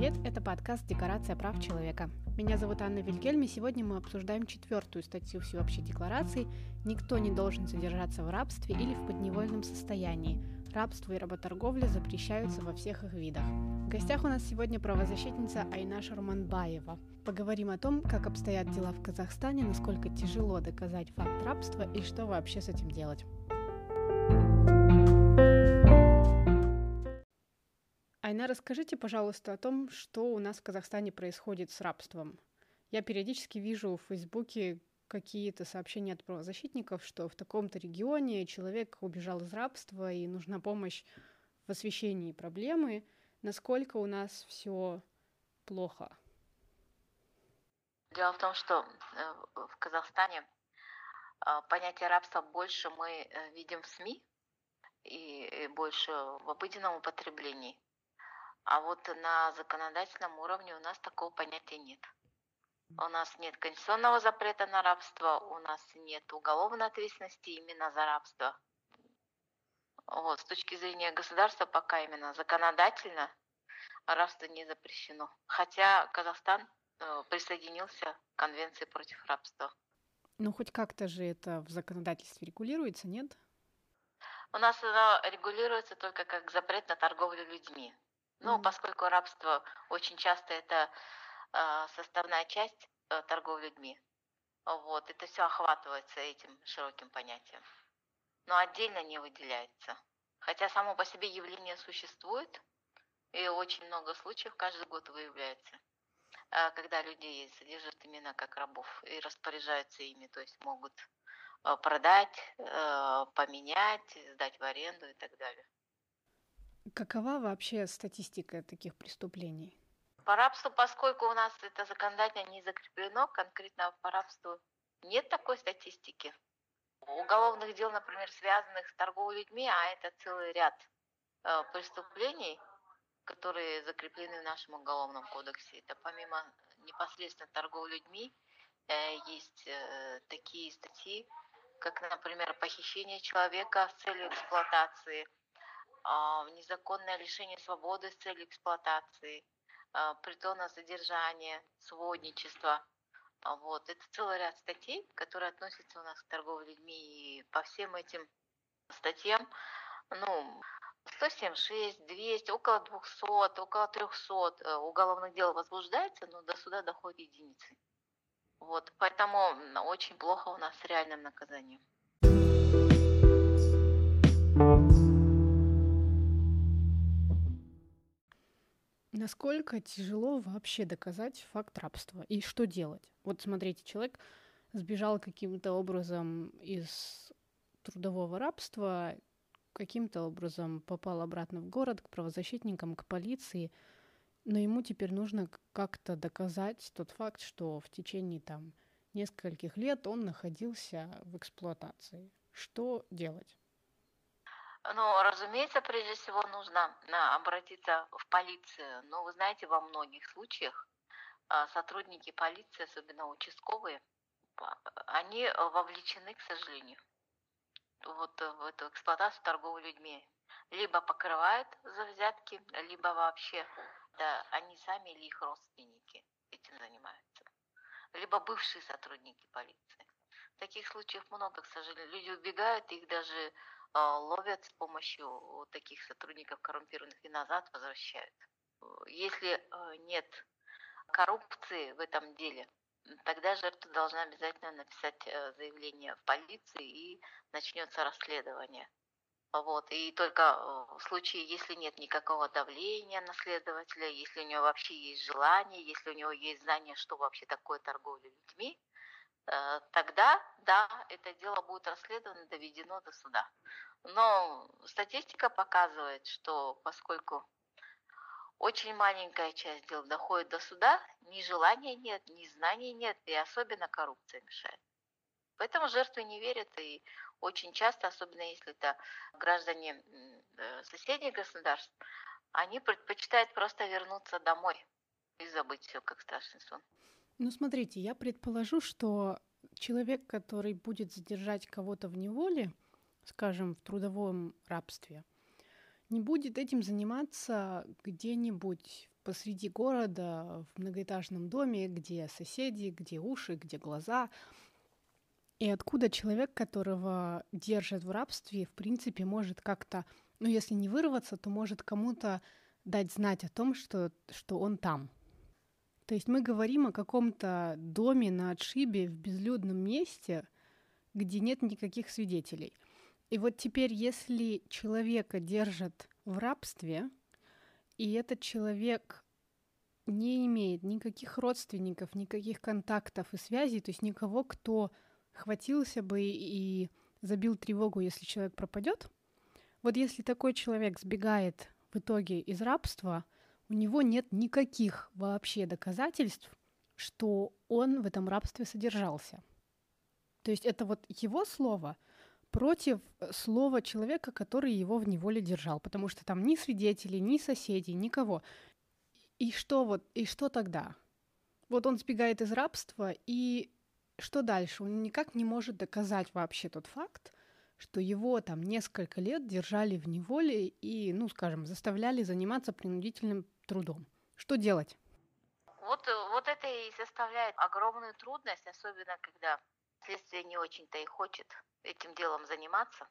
привет! Это подкаст «Декорация прав человека». Меня зовут Анна Вильгельм, и сегодня мы обсуждаем четвертую статью Всеобщей декларации «Никто не должен содержаться в рабстве или в подневольном состоянии. Рабство и работорговля запрещаются во всех их видах». В гостях у нас сегодня правозащитница Айна Шурманбаева. Поговорим о том, как обстоят дела в Казахстане, насколько тяжело доказать факт рабства и что вообще с этим делать. Айна, расскажите, пожалуйста, о том, что у нас в Казахстане происходит с рабством. Я периодически вижу в Фейсбуке какие-то сообщения от правозащитников, что в таком-то регионе человек убежал из рабства и нужна помощь в освещении проблемы. Насколько у нас все плохо? Дело в том, что э, в Казахстане а, понятие рабства больше мы э, видим в СМИ и больше в обыденном употреблении. А вот на законодательном уровне у нас такого понятия нет. У нас нет конституционного запрета на рабство, у нас нет уголовной ответственности именно за рабство. Вот, с точки зрения государства пока именно законодательно рабство не запрещено. Хотя Казахстан э, присоединился к Конвенции против рабства. Ну, хоть как-то же это в законодательстве регулируется, нет? У нас оно регулируется только как запрет на торговлю людьми. Ну, mm-hmm. поскольку рабство очень часто это э, составная часть э, торговли людьми, вот, это все охватывается этим широким понятием. Но отдельно не выделяется. Хотя само по себе явление существует, и очень много случаев каждый год выявляется, э, когда людей содержат именно как рабов и распоряжаются ими, то есть могут э, продать, э, поменять, сдать в аренду и так далее. Какова вообще статистика таких преступлений? По рабству, поскольку у нас это законодательно не закреплено, конкретно по рабству нет такой статистики. Уголовных дел, например, связанных с торговлей людьми, а это целый ряд э, преступлений, которые закреплены в нашем уголовном кодексе. Это помимо непосредственно торговли людьми, э, есть э, такие статьи, как, например, похищение человека с целью эксплуатации – незаконное лишение свободы с целью эксплуатации, а, притона содержания, сводничество. А, вот. Это целый ряд статей, которые относятся у нас к торговле людьми. И по всем этим статьям, ну, 176, 200, около 200, около 300 э, уголовных дел возбуждается, но до суда доходит единицы. Вот, поэтому очень плохо у нас с реальным наказанием. Насколько тяжело вообще доказать факт рабства и что делать? Вот смотрите, человек сбежал каким-то образом из трудового рабства, каким-то образом попал обратно в город к правозащитникам, к полиции, но ему теперь нужно как-то доказать тот факт, что в течение там нескольких лет он находился в эксплуатации. Что делать? Ну, разумеется, прежде всего нужно а, обратиться в полицию. Но вы знаете, во многих случаях а, сотрудники полиции, особенно участковые, они вовлечены, к сожалению, вот в эту эксплуатацию торговли людьми. Либо покрывают за взятки, либо вообще да, они сами или их родственники этим занимаются. Либо бывшие сотрудники полиции. Таких случаев много, к сожалению. Люди убегают, их даже а, ловят с помощью таких сотрудников коррумпированных и назад возвращают. Если а, нет коррупции в этом деле, тогда жертва должна обязательно написать э, заявление в полиции и начнется расследование. Вот. И только э, в случае, если нет никакого давления на следователя, если у него вообще есть желание, если у него есть знание, что вообще такое торговля людьми, Э, тогда, да, это дело будет расследовано, доведено до суда. Но статистика показывает, что поскольку очень маленькая часть дел доходит до суда, ни желания нет, ни знаний нет, и особенно коррупция мешает. Поэтому жертвы не верят, и очень часто, особенно если это граждане э, соседних государств, они предпочитают просто вернуться домой и забыть все, как страшный сон. Ну, смотрите, я предположу, что человек, который будет задержать кого-то в неволе, скажем, в трудовом рабстве, не будет этим заниматься где-нибудь посреди города в многоэтажном доме, где соседи, где уши, где глаза. И откуда человек, которого держат в рабстве, в принципе, может как-то, ну, если не вырваться, то может кому-то дать знать о том, что, что он там. То есть мы говорим о каком-то доме на отшибе в безлюдном месте, где нет никаких свидетелей. И вот теперь, если человека держат в рабстве, и этот человек не имеет никаких родственников, никаких контактов и связей, то есть никого, кто хватился бы и забил тревогу, если человек пропадет. Вот если такой человек сбегает в итоге из рабства, у него нет никаких вообще доказательств, что он в этом рабстве содержался. То есть это вот его слово — против э, слова человека, который его в неволе держал, потому что там ни свидетелей, ни соседей, никого. И что вот, и что тогда? Вот он сбегает из рабства, и что дальше? Он никак не может доказать вообще тот факт, что его там несколько лет держали в неволе и, ну, скажем, заставляли заниматься принудительным трудом. Что делать? Вот, э, вот это и составляет огромную трудность, особенно когда следствие не очень-то и хочет этим делом заниматься.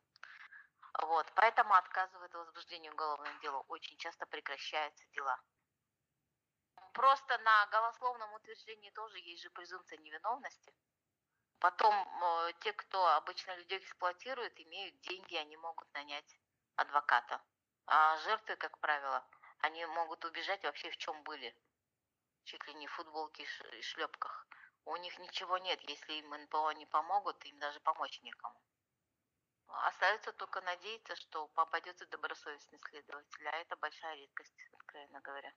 Вот, поэтому отказывает в возбуждении уголовных дел. Очень часто прекращаются дела. Просто на голословном утверждении тоже есть же презумпция невиновности. Потом э, те, кто обычно людей эксплуатирует, имеют деньги, они могут нанять адвоката. А жертвы, как правило, они могут убежать вообще в чем были. Чуть ли не в футболке и шлепках. У них ничего нет, если им НПО не помогут, им даже помочь некому. Остается только надеяться, что попадется добросовестный следователь, а это большая редкость, откровенно говоря.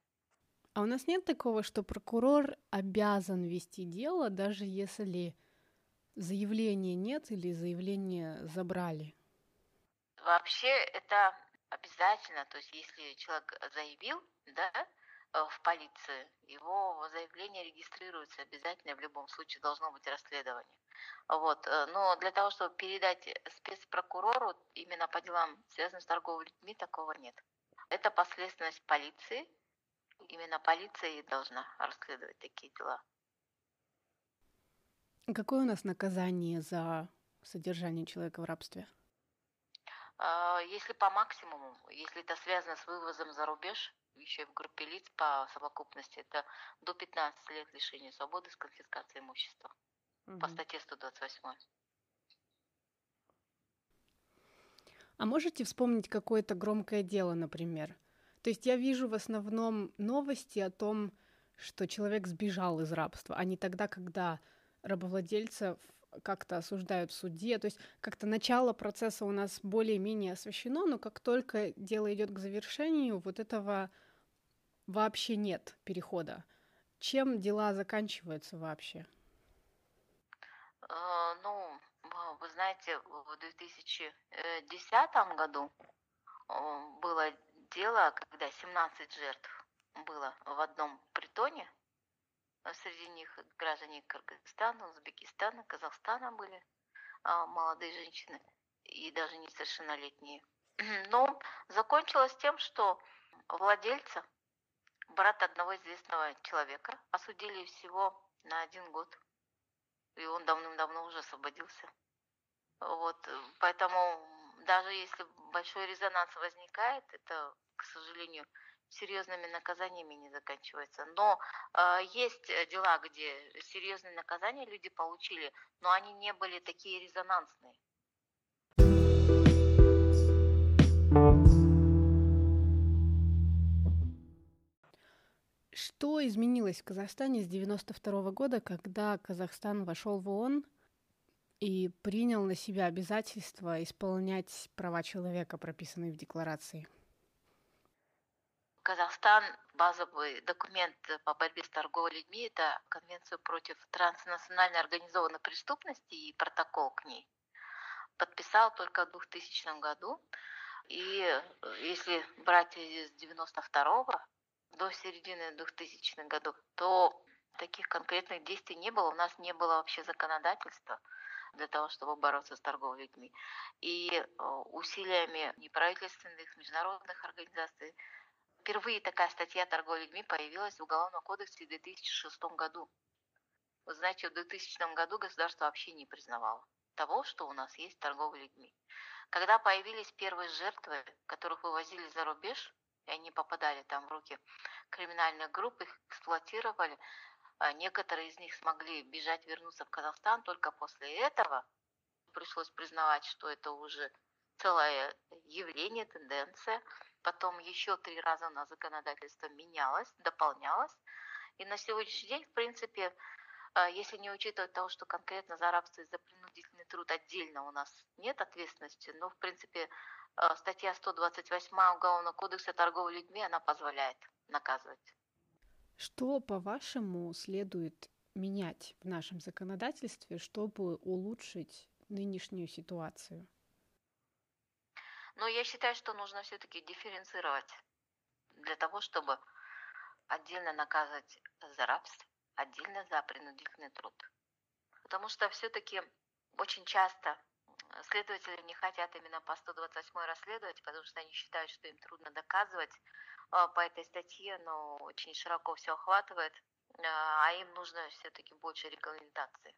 А у нас нет такого, что прокурор обязан вести дело, даже если заявления нет или заявление забрали? Вообще это обязательно, то есть если человек заявил, да, Э, в полиции, его заявление регистрируется обязательно, в любом случае должно быть расследование. Вот. Э, но для того, чтобы передать спецпрокурору именно по делам, связанным с торговлей людьми, такого нет. Это последственность полиции. Именно полиция и должна расследовать такие дела. Какое у нас наказание за содержание человека в рабстве? А, если по максимуму, если это связано с вывозом за рубеж, еще и в группе лиц по совокупности, это до 15 лет лишения свободы с конфискацией имущества угу. по статье 128. А можете вспомнить какое-то громкое дело, например? То есть я вижу в основном новости о том, что человек сбежал из рабства, а не тогда, когда рабовладельцев как-то осуждают в суде. То есть как-то начало процесса у нас более-менее освещено, но как только дело идет к завершению, вот этого вообще нет перехода. Чем дела заканчиваются вообще? А, ну, вы знаете, в 2010 году было дело, когда 17 жертв было в одном а них граждане Кыргызстана, Узбекистана, Казахстана были а, молодые женщины и даже несовершеннолетние. Но закончилось тем, что владельца, брат одного известного человека, осудили всего на один год. И он давным-давно уже освободился. Вот, поэтому даже если большой резонанс возникает, это, к сожалению, серьезными наказаниями не заканчивается. Но э, есть дела, где серьезные наказания люди получили, но они не были такие резонансные. Что изменилось в Казахстане с 92 года, когда Казахстан вошел в ООН и принял на себя обязательство исполнять права человека, прописанные в декларации? Казахстан базовый документ по борьбе с торговлей людьми – это Конвенцию против транснациональной организованной преступности и протокол к ней. Подписал только в 2000 году. И э, если брать с 92 до середины 2000-х годов, то таких конкретных действий не было. У нас не было вообще законодательства для того, чтобы бороться с торговлей людьми. И э, усилиями неправительственных, международных организаций Впервые такая статья торговли людьми появилась в Уголовном кодексе в 2006 году. Вы знаете, в 2000 году государство вообще не признавало того, что у нас есть торговля людьми. Когда появились первые жертвы, которых вывозили за рубеж, и они попадали там в руки криминальных групп, их эксплуатировали, а некоторые из них смогли бежать, вернуться в Казахстан, только после этого пришлось признавать, что это уже целое явление, тенденция. Потом еще три раза у нас законодательство менялось, дополнялось. И на сегодняшний день, в принципе, а, если не учитывать того, что конкретно за рабство и за принудительный труд отдельно у нас нет ответственности, но, в принципе, а, статья 128 Уголовного кодекса торговли людьми, она позволяет наказывать. Что, по-вашему, следует менять в нашем законодательстве, чтобы улучшить нынешнюю ситуацию? Но я считаю, что нужно все-таки дифференцировать для того, чтобы отдельно наказывать за рабство, отдельно за принудительный труд. Потому что все-таки очень часто следователи не хотят именно по 128 расследовать, потому что они считают, что им трудно доказывать а, по этой статье, но очень широко все охватывает, а, а им нужно все-таки больше регламентации.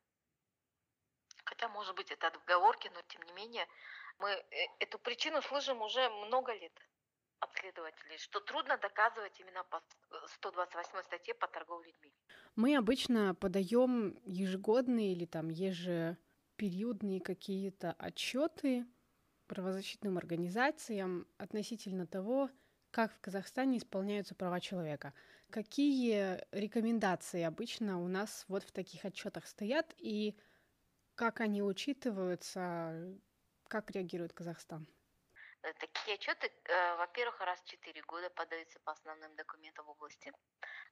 Хотя, может быть, это отговорки, но тем не менее, мы э, эту причину слышим уже много лет от следователей, что трудно доказывать именно по 128 статье по торговле людьми. Мы обычно подаем ежегодные или там ежепериодные какие-то отчеты правозащитным организациям относительно того, как в Казахстане исполняются права человека. Какие рекомендации обычно у нас вот в таких отчетах стоят и как они учитываются, как реагирует Казахстан? Э, такие отчеты, э, во-первых, раз в 4 года подаются по основным документам в области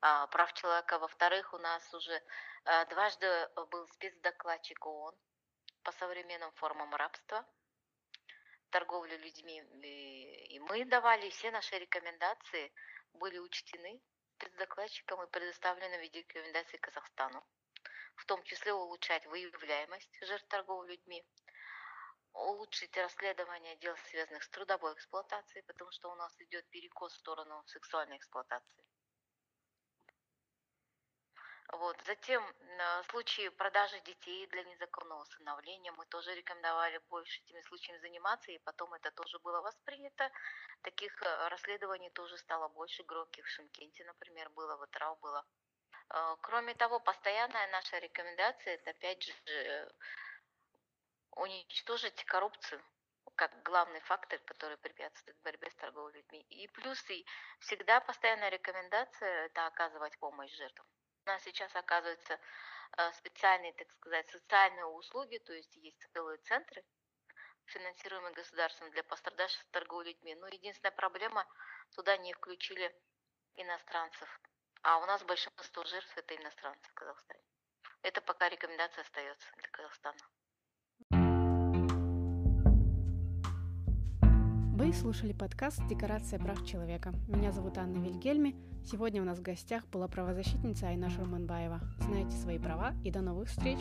а, прав человека. Во-вторых, у нас уже э, дважды был спецдокладчик ООН по современным формам рабства, торговли людьми. И мы давали все наши рекомендации, были учтены спецдокладчиком и предоставлены в виде рекомендаций Казахстану. В том числе улучшать выявляемость жертв торговли людьми, улучшить расследование дел, связанных с трудовой эксплуатацией, потому что у нас идет перекос в сторону сексуальной эксплуатации. Вот. Затем в случае продажи детей для незаконного усыновления мы тоже рекомендовали больше этими случаями заниматься, и потом это тоже было воспринято. Таких э, расследований тоже стало больше громких. В Шимкенте, например, было, в Итрау было. Э, кроме того, постоянная наша рекомендация – это опять же уничтожить коррупцию как главный фактор, который препятствует борьбе с торговлей людьми. И плюс и всегда постоянная рекомендация – это оказывать помощь жертвам. У нас сейчас оказываются э, специальные, так сказать, социальные услуги, то есть есть целые центры, финансируемые государством для пострадавших торговли людьми. Но единственная проблема – туда не включили иностранцев. А у нас большинство жертв – это иностранцы в Казахстане. Это пока рекомендация остается для Казахстана. Слушали подкаст «Декорация прав человека». Меня зовут Анна Вильгельми. Сегодня у нас в гостях была правозащитница Айна Шурманбаева. Знайте свои права и до новых встреч!